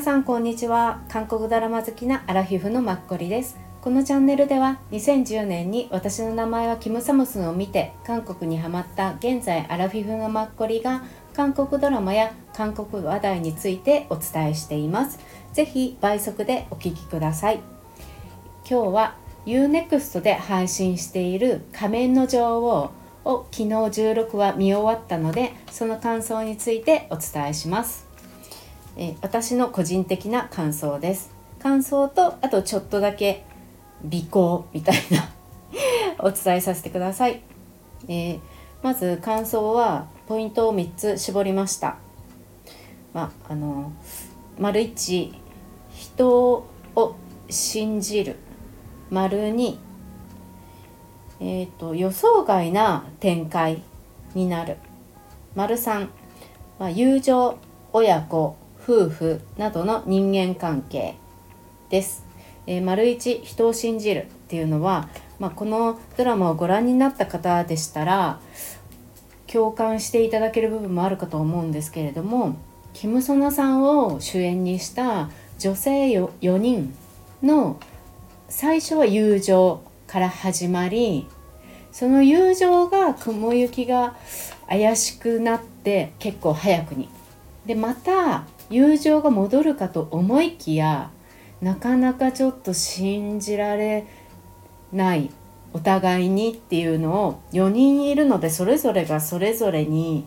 皆さんこんにちは。韓国ドラマ好きなアラフィフのマッコリです。このチャンネルでは2010年に私の名前はキムサムスンを見て韓国にハマった現在アラフィフのマッコリが韓国ドラマや韓国話題についてお伝えしています。ぜひ倍速でお聞きください。今日は UNEXT で配信している仮面の女王を昨日16話見終わったのでその感想についてお伝えします。え私の個人的な感想です。感想とあとちょっとだけ尾行みたいな お伝えさせてください、えー、まず感想はポイントを3つ絞りました。まあの丸1人を信じる。丸2えーと、予想外な展開になる。丸3、まあ、友情親子。夫婦などの人間関係です。えー、丸一人を信じるっていうのは、まあ、このドラマをご覧になった方でしたら共感していただける部分もあるかと思うんですけれどもキム・ソナさんを主演にした女性 4, 4人の最初は友情から始まりその友情が雲行きが怪しくなって結構早くにでまた友情が戻るかと思いきやなかなかちょっと信じられないお互いにっていうのを4人いるのでそれぞれがそれぞれに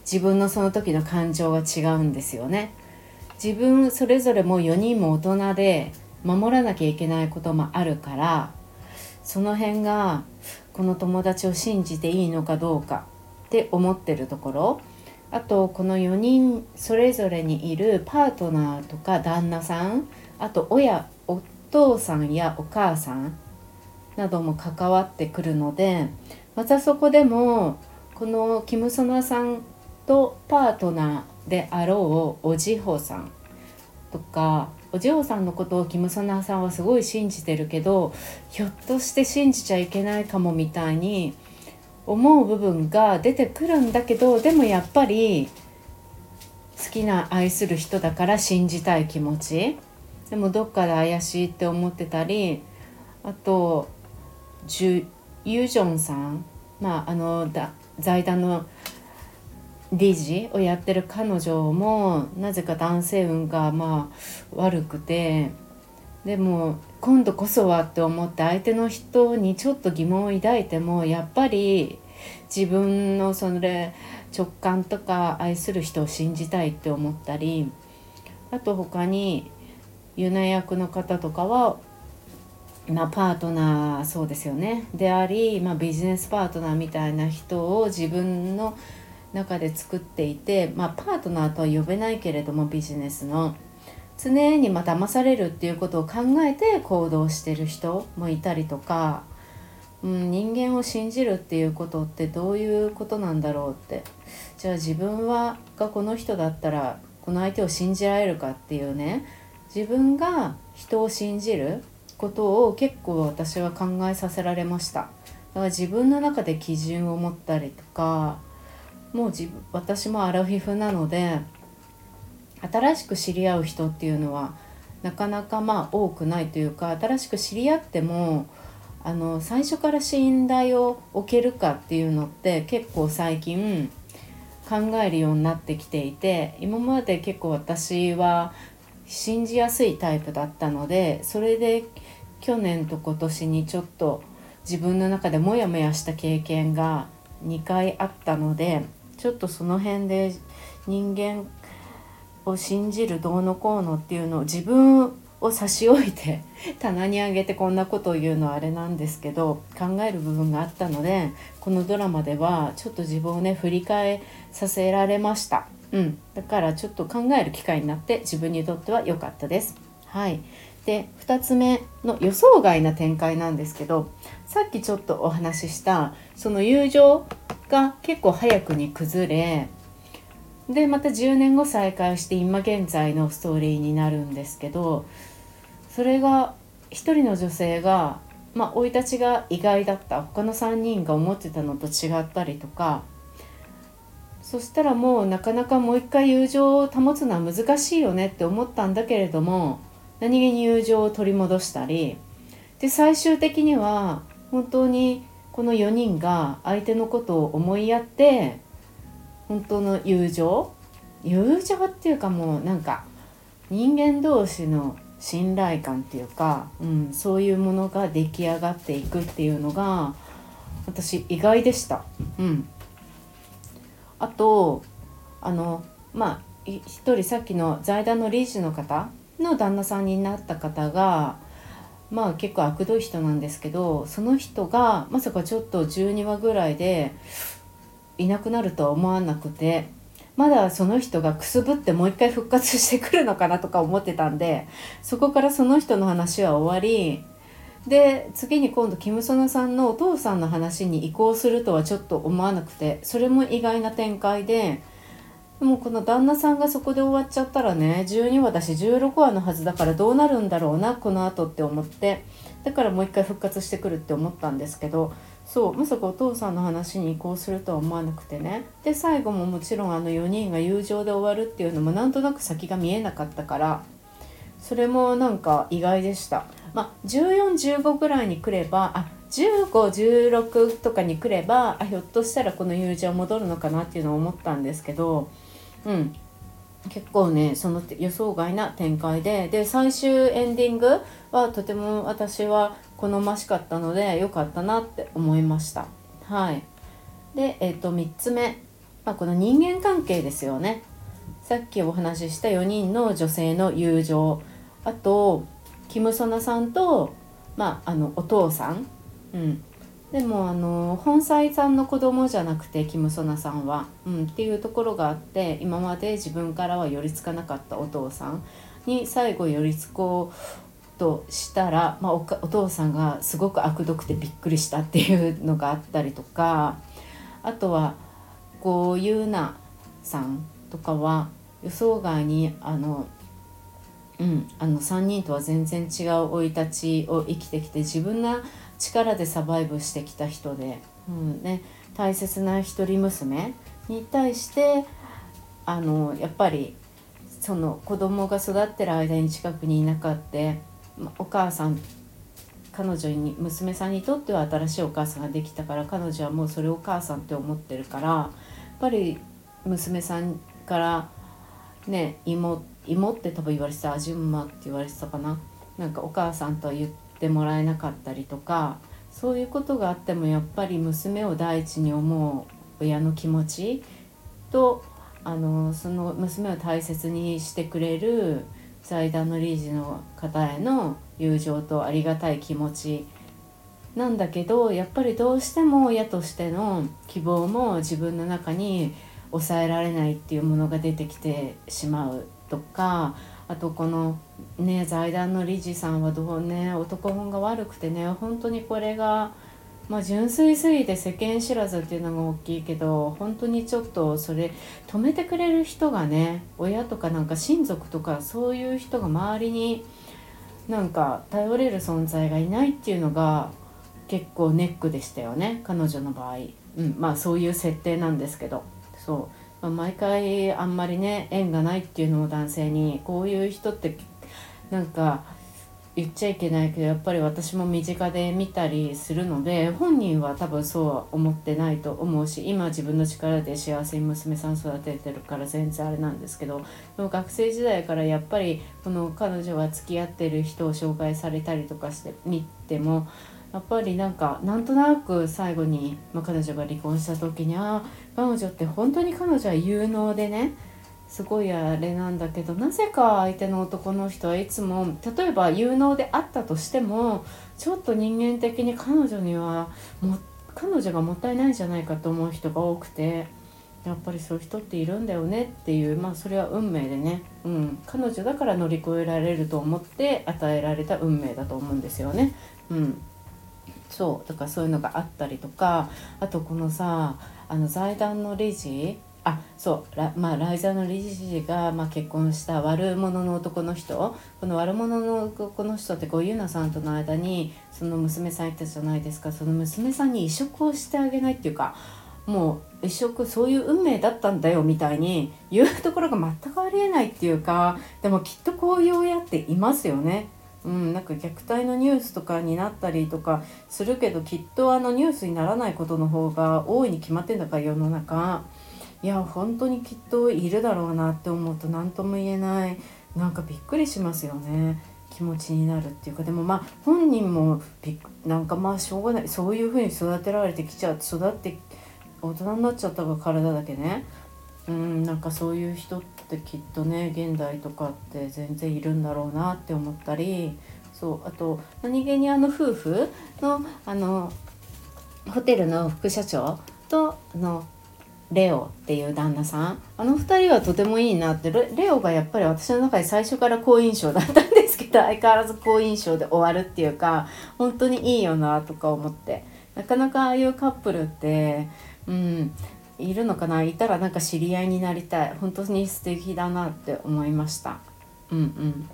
自分のその時の感情が違うんですよね。自分それぞれも4人も大人で守らなきゃいけないこともあるからその辺がこの友達を信じていいのかどうかって思ってるところあとこの4人それぞれにいるパートナーとか旦那さんあと親お父さんやお母さんなども関わってくるのでまたそこでもこのキム・ソナさんとパートナーであろうおじほさんとかおじほさんのことをキム・ソナさんはすごい信じてるけどひょっとして信じちゃいけないかもみたいに思う部分が出てくるんだけどでもやっぱり好きな愛する人だから信じたい気持ち。でもどっかで怪しいって思ってたりあとジュユジョンさん。まああの財団の理事をやってる彼女もなぜか男性運がまあ悪くて。でも今度こそはって思って相手の人にちょっと疑問を抱いてもやっぱり自分のそれ直感とか愛する人を信じたいって思ったりあと他にユナ役の方とかは、まあ、パートナーそうですよねであり、まあ、ビジネスパートナーみたいな人を自分の中で作っていて、まあ、パートナーとは呼べないけれどもビジネスの。常にま騙されるっていうことを考えて行動してる人もいたりとか、うん、人間を信じるっていうことってどういうことなんだろうって。じゃあ自分はがこの人だったらこの相手を信じられるかっていうね。自分が人を信じることを結構私は考えさせられました。だから自分の中で基準を持ったりとかもう自分私もアラフィフなので新しく知り合う人っていうのはなかなかまあ多くないというか新しく知り合ってもあの最初から信頼を置けるかっていうのって結構最近考えるようになってきていて今まで結構私は信じやすいタイプだったのでそれで去年と今年にちょっと自分の中でモヤモヤした経験が2回あったのでちょっとその辺で人間を信じるどうのこうのっていうのを自分を差し置いて 棚に上げてこんなことを言うのはあれなんですけど考える部分があったのでこのドラマではちょっと自分をね振り返させられました、うん、だからちょっと考える機会になって自分にとっては良かったです。はい。で2つ目の予想外な展開なんですけどさっきちょっとお話ししたその友情が結構早くに崩れでまた10年後再会して今現在のストーリーになるんですけどそれが一人の女性がまあ生い立ちが意外だった。他の3人が思ってたのと違ったりとか。そしたらもうなかなかもう一回友情を保つのは難しいよねって思ったんだけれども何気に友情を取り戻したり。で最終的には本当にこの4人が相手のことを思いやって本当の友情？友情っていうかもうなんか人間同士の信頼感っていうか、うん、そういうものが出来上がっていくっていうのが私意外でした。うん、あとあのまあ一人さっきの財団の理事の方の旦那さんになった方がまあ結構悪どい人なんですけどその人がまさかちょっと12話ぐらいでいなくなるとは思わなくてまだその人がくすぶってもう一回復活してくるのかなとか思ってたんでそこからその人の話は終わりで次に今度キム・ソナさんのお父さんの話に移行するとはちょっと思わなくてそれも意外な展開ででもこの旦那さんがそこで終わっちゃったらね12話だし16話のはずだからどうなるんだろうなこの後って思ってだからもう一回復活してくるって思ったんですけどそうまさかお父さんの話に移行するとは思わなくてね。で最後ももちろんあの4人が友情で終わるっていうのもなんとなく先が見えなかったからそれもなんか意外でした。まあ1415ぐらいに来ればあ1516とかに来ればあひょっとしたらこの友情戻るのかなっていうのを思ったんですけどうん。結構ねその予想外な展開で。で最終エンディングはとても私は好ましかったので良かったなって思いました。はい。でえっ、ー、と3つ目、まあ、この人間関係ですよね。さっきお話しした4人の女性の友情。あとキム・ソナさんと、まあ、あのお父さん、うん、でもあの本妻さんの子供じゃなくてキム・ソナさんは、うん、っていうところがあって今まで自分からは寄りつかなかったお父さんに最後寄りつこうとしたら、まあ、お父さんがすごく悪毒でびっくりしたっていうのがあったりとかあとはこうユーナさんとかは予想外にあのうん、あの3人とは全然違う生い立ちを生きてきて自分が力でサバイブしてきた人で、うんね、大切な一人娘に対してあのやっぱりその子供が育ってる間に近くにいなかったお母さん彼女に娘さんにとっては新しいお母さんができたから彼女はもうそれをお母さんって思ってるからやっぱり娘さんからね妹妹って多分言われてた「あじゅんま」って言われてたかな。なんかお母さんとは言ってってもらえなかったりとかそういうことがあってもやっぱり娘を第一に思う親の気持ちとあのその娘を大切にしてくれる財団の理事の方への友情とありがたい気持ちなんだけどやっぱりどうしても親としての希望も自分の中に抑えられないっていうものが出てきてしまうとかあとこのね財団の理事さんはどうね男本が悪くてね本当にこれが、まあ、純粋すぎて世間知らずっていうのが大きいけど本当にちょっとそれ止めてくれる人がね親とかなんか親族とかそういう人が周りになんか頼れる存在がいないっていうのが結構ネックでしたよね彼女の場合、うん、まあそういう設定なんですけどそう。まあ、毎回あんまりね縁がないっていうのも男性にこういう人ってなんか言っちゃいけないけどやっぱり私も身近で見たりするので本人は多分そうは思ってないと思うし今自分の力で幸せに娘さん育ててるから全然あれなんですけどでも学生時代からやっぱりこの彼女が付き合ってる人を紹介されたりとかしてみてもやっぱりなんかなんとなく最後に、まあ、彼女が離婚した時にああ彼女って本当に彼女は有能でねすごいあれなんだけどなぜか相手の男の人はいつも例えば有能であったとしてもちょっと人間的に彼女にはも彼女がもったいないんじゃないかと思う人が多くてやっぱりそういう人っているんだよねっていうまあそれは運命でね、うん、彼女だから乗り越えられると思って与えられた運命だと思うんですよね。うん。そう。だからそういうのがあったりとかあとこのさあの財団の理事あそうまあライザーの理事が、まあ、結婚した悪者の男の人。この悪者の男の人ってこうユナさんとの間にその娘さんいたじゃないですか。その娘さんに移植をしてあげないっていうかもう一生そういう運命だったんだよみたいに言うところが全くありえないっていうかでもきっとこういう親っていますよね。うん、なんか虐待のニュースとかになったりとかするけどきっとあのニュースにならないことの方が大いに決まってんだから世の中。いや本当にきっといるだろうなって思うと何とも言えない。なんかびっくりしますよね。気持ちになるっていうか。でもまあ本人もびなんかまあしょうがない。そういうふうに育てられてきちゃう育って大人になっちゃったが体だけね。うんなんかそういう人ってきっとね現代とかって全然いるんだろうなって思ったり。そうあと何気にあの夫婦のあのホテルの副社長とあのレオっていう旦那さん。あの2人はとてもいいなって。レオがやっぱり私の中で最初から好印象だったんですけど 相変わらず好印象で終わるっていうか本当にいいよなとか思って。なかなかああいうカップルってうんいるのかな？いたらなんか知り合いになりたい。本当に素敵だなって思いました。うんうん。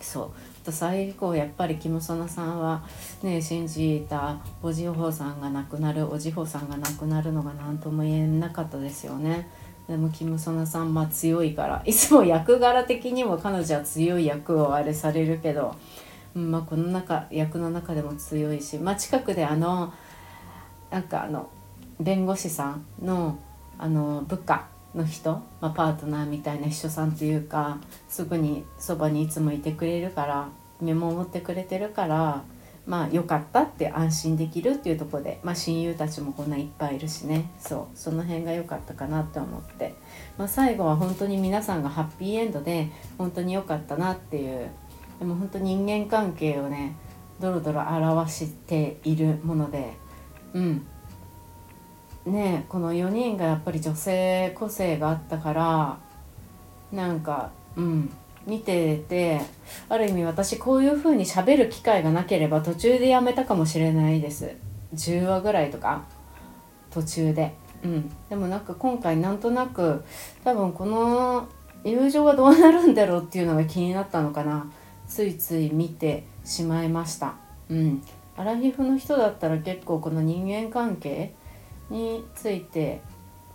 そう。と最後やっぱりキム・ソナさんはね信じたおじほさんが亡くなるおじほさんが亡くなるのが何とも言えなかったですよね。でもキム・ソナさんまあ強いからいつも役柄的にも彼女は強い役をあれされるけど、うんまあ、この中役の中でも強いし、まあ、近くであのなんかあの弁護士さんのあの部下の人、まあ、パートナーみたいな秘書さんというかすぐにそばにいつもいてくれるから見守ってくれてるからまあ良かったって安心できるっていうとこで、まあ、親友たちもこんないっぱいいるしね。そうその辺が良かったかなって思って、まあ、最後は本当に皆さんがハッピーエンドで本当に良かったなっていうでも本当人間関係をねドロドロ表しているものでうん。ねこの4人がやっぱり女性個性があったからなんかうん見ててある意味私こういう風にしゃべる機会がなければ途中でやめたかもしれないです。10話ぐらいとか途中で。うん。でもなんか今回なんとなく多分この友情はどうなるんだろうっていうのが気になったのかな。ついつい見てしまいました。うん。アラフィフの人だったら結構この人間関係について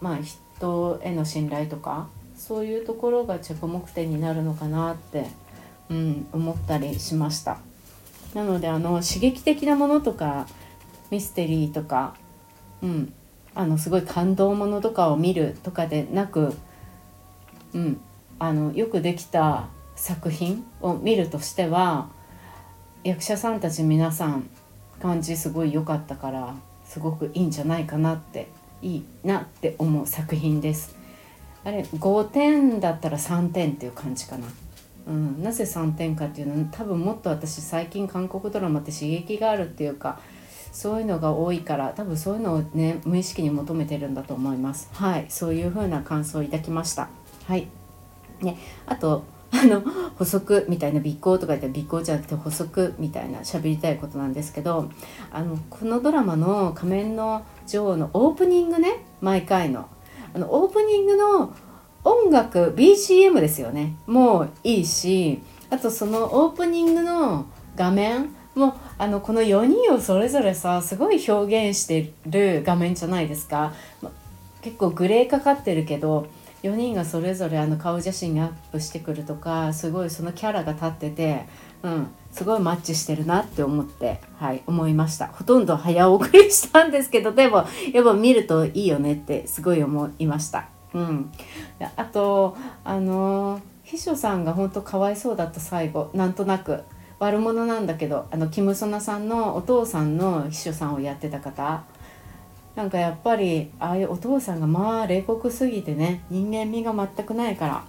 まあ人への信頼とかそういうところが着目点になるのかなって、うん、思ったりしました。なのであの刺激的なものとかミステリーとか、うん、あのすごい感動ものとかを見るとかでなく、うん、あのよくできた作品を見るとしては役者さんたち皆さん感じすごい良かったからすごくいいんじゃないかなっていいなって思う作品です。あれ5点だったら3点っていう感じかな。うん、なぜ3点かっていうのは多分もっと私最近韓国ドラマって刺激があるっていうかそういうのが多いから多分そういうのをね無意識に求めてるんだと思いますはいそういう風な感想を抱きましたはいねあとの補足みたいな尾行とか言ったら尾行じゃなくて補足みたいな喋りたいことなんですけどあのこのドラマの「仮面の女王」のオープニングね毎回の。あのオープニングの音楽 BGM ですよね。もういいしあとそのオープニングの画面もあのこの4人をそれぞれさすごい表現してる画面じゃないですか。結構グレーかかってるけど4人がそれぞれあの顔写真アップしてくるとかすごいそのキャラが立ってて、うん、すごいマッチしてるなって思って、はい、思いましたほとんど早送りしたんですけどでもやっぱ見るといいよねってすごい思いました。うん、あとあの秘書さんが本当かわいそうだった最後なんとなく悪者なんだけどあのキム・ソナさんのお父さんの秘書さんをやってた方なんかやっぱりああいうお父さんがまあ冷酷すぎてね人間味が全くないから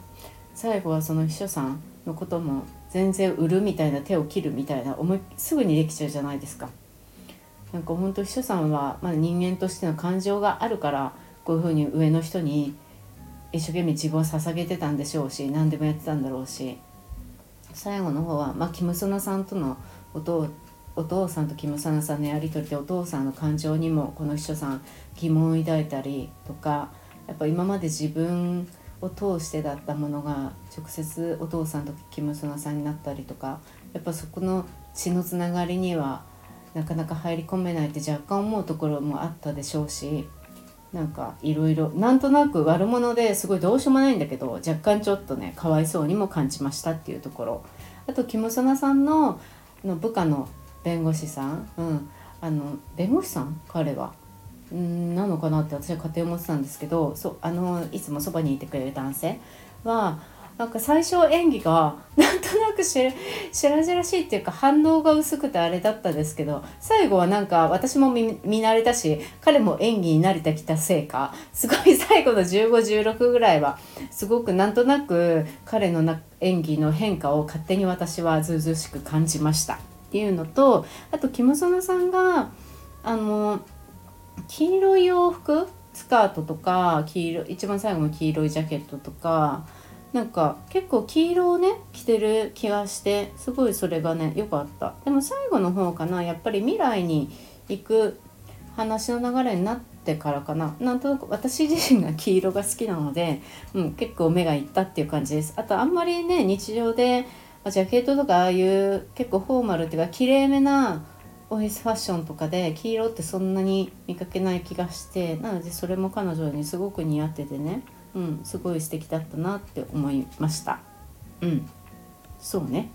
最後はその秘書さんのことも全然売るみたいな手を切るみたいな思いすぐにできちゃうじゃないですか。なんか本当秘書さんは、まあ、人間としての感情があるからこういうふうに上の人に一生懸命自分を捧げてたんでしょうし何でもやってたんだろうし最後の方は、まあ、キム・ソナさんとのお父お父さんとキム・サナさんのやり取りでお父さんの感情にもこの秘書さん疑問を抱いたりとかやっぱ今まで自分を通してだったものが直接お父さんとキム・ソナさんになったりとかやっぱそこの血のつながりにはなかなか入り込めないって若干思うところもあったでしょうし、なんかいろいろなんとなく悪者ですごいどうしようもないんだけど若干ちょっとねかわいそうにも感じましたっていうところ。あとキム・ソナさんのの部下の弁護士さん、うん、あの弁護士さん？彼は。んなのかなって私は勝手に思ってたんですけどそあのいつもそばにいてくれる男性はなんか最初演技が なんとなくしらじらしいっていうか反応が薄くてあれだったんですけど最後はなんか私も見慣れたし彼も演技に慣れてきたせいかすごい最後の1516ぐらいはすごくなんとなく彼のな演技の変化を勝手に私はずうずうしく感じました。っていうのとあとキム・ソナさんがあの黄色い洋服スカートとか黄色一番最後の黄色いジャケットとかなんか結構黄色をね着てる気がしてすごいそれがね良かった。でも最後の方かなやっぱり未来に行く話の流れになってからかな。なんとなく私自身が黄色が好きなので、うん、結構目がいったっていう感じです。あとあんまりね日常であジャケットとかああいう結構フォーマルっていうか綺麗めなオフィスファッションとかで黄色ってそんなに見かけない気がしてなのでそれも彼女にすごく似合っててね。うん、すごい素敵だったなって思いました。うんそうね。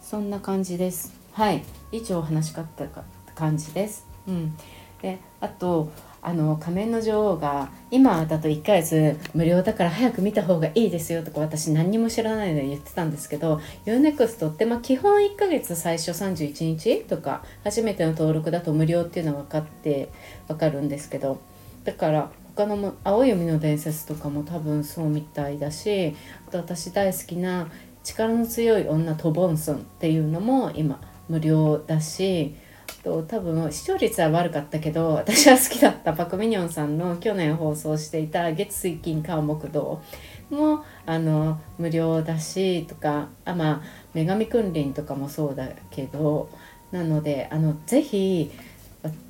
そんな感じです。はい。以上話しかった感じです。うん。であとあの仮面の女王が今だと1ヶ月無料だから早く見た方がいいですよとか私何にも知らないので言ってたんですけど UNEXT ってま基本1ヶ月最初31日とか初めての登録だと無料っていうのは分かって分かるんですけどだから他のも「青い海の伝説」とかも多分そうみたいだしあと私大好きな「力の強い女トボンソン」っていうのも今無料だしと多分視聴率は悪かったけど私は好きだったパク・ミニョンさんの去年放送していた「月水金火木道」もあの無料だしとかあまあ「女神君臨」とかもそうだけどなのであのぜひ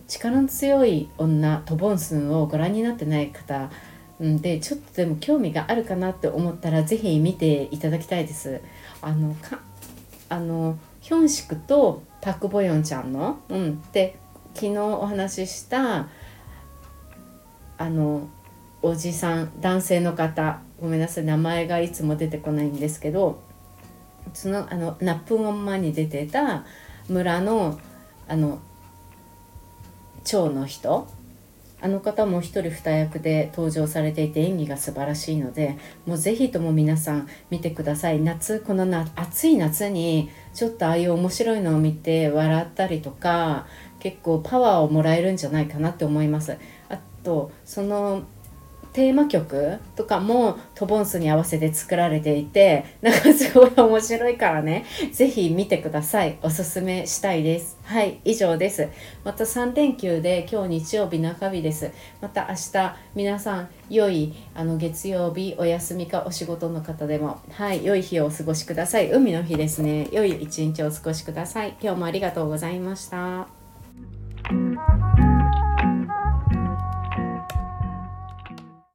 力の強い女トボンスンをご覧になってない方でちょっとでも興味があるかなって思ったら是非見ていただきたいです。あのかあのヒョンシクとパク・ボヨンちゃんの、うん、で昨日お話ししたあのおじさん男性の方ごめんなさい名前がいつも出てこないんですけどそのあのナップゴンマに出てた村のあの蝶の人あの方も一人二役で登場されていて演技が素晴らしいのでもうぜひとも皆さん見てください。夏このな暑い夏にちょっとああいう面白いのを見て笑ったりとか結構パワーをもらえるんじゃないかなって思います。あとそのテーマ曲とかもトボンスに合わせて作られていて なんかすごい面白いからね是非見てください。おすすめしたいです。はい以上です。また3連休で今日日曜日中日です。また明日皆さん良いあの月曜日お休みかお仕事の方でもはい良い日をお過ごしください。海の日ですね。良い一日をお過ごしください。今日もありがとうございました。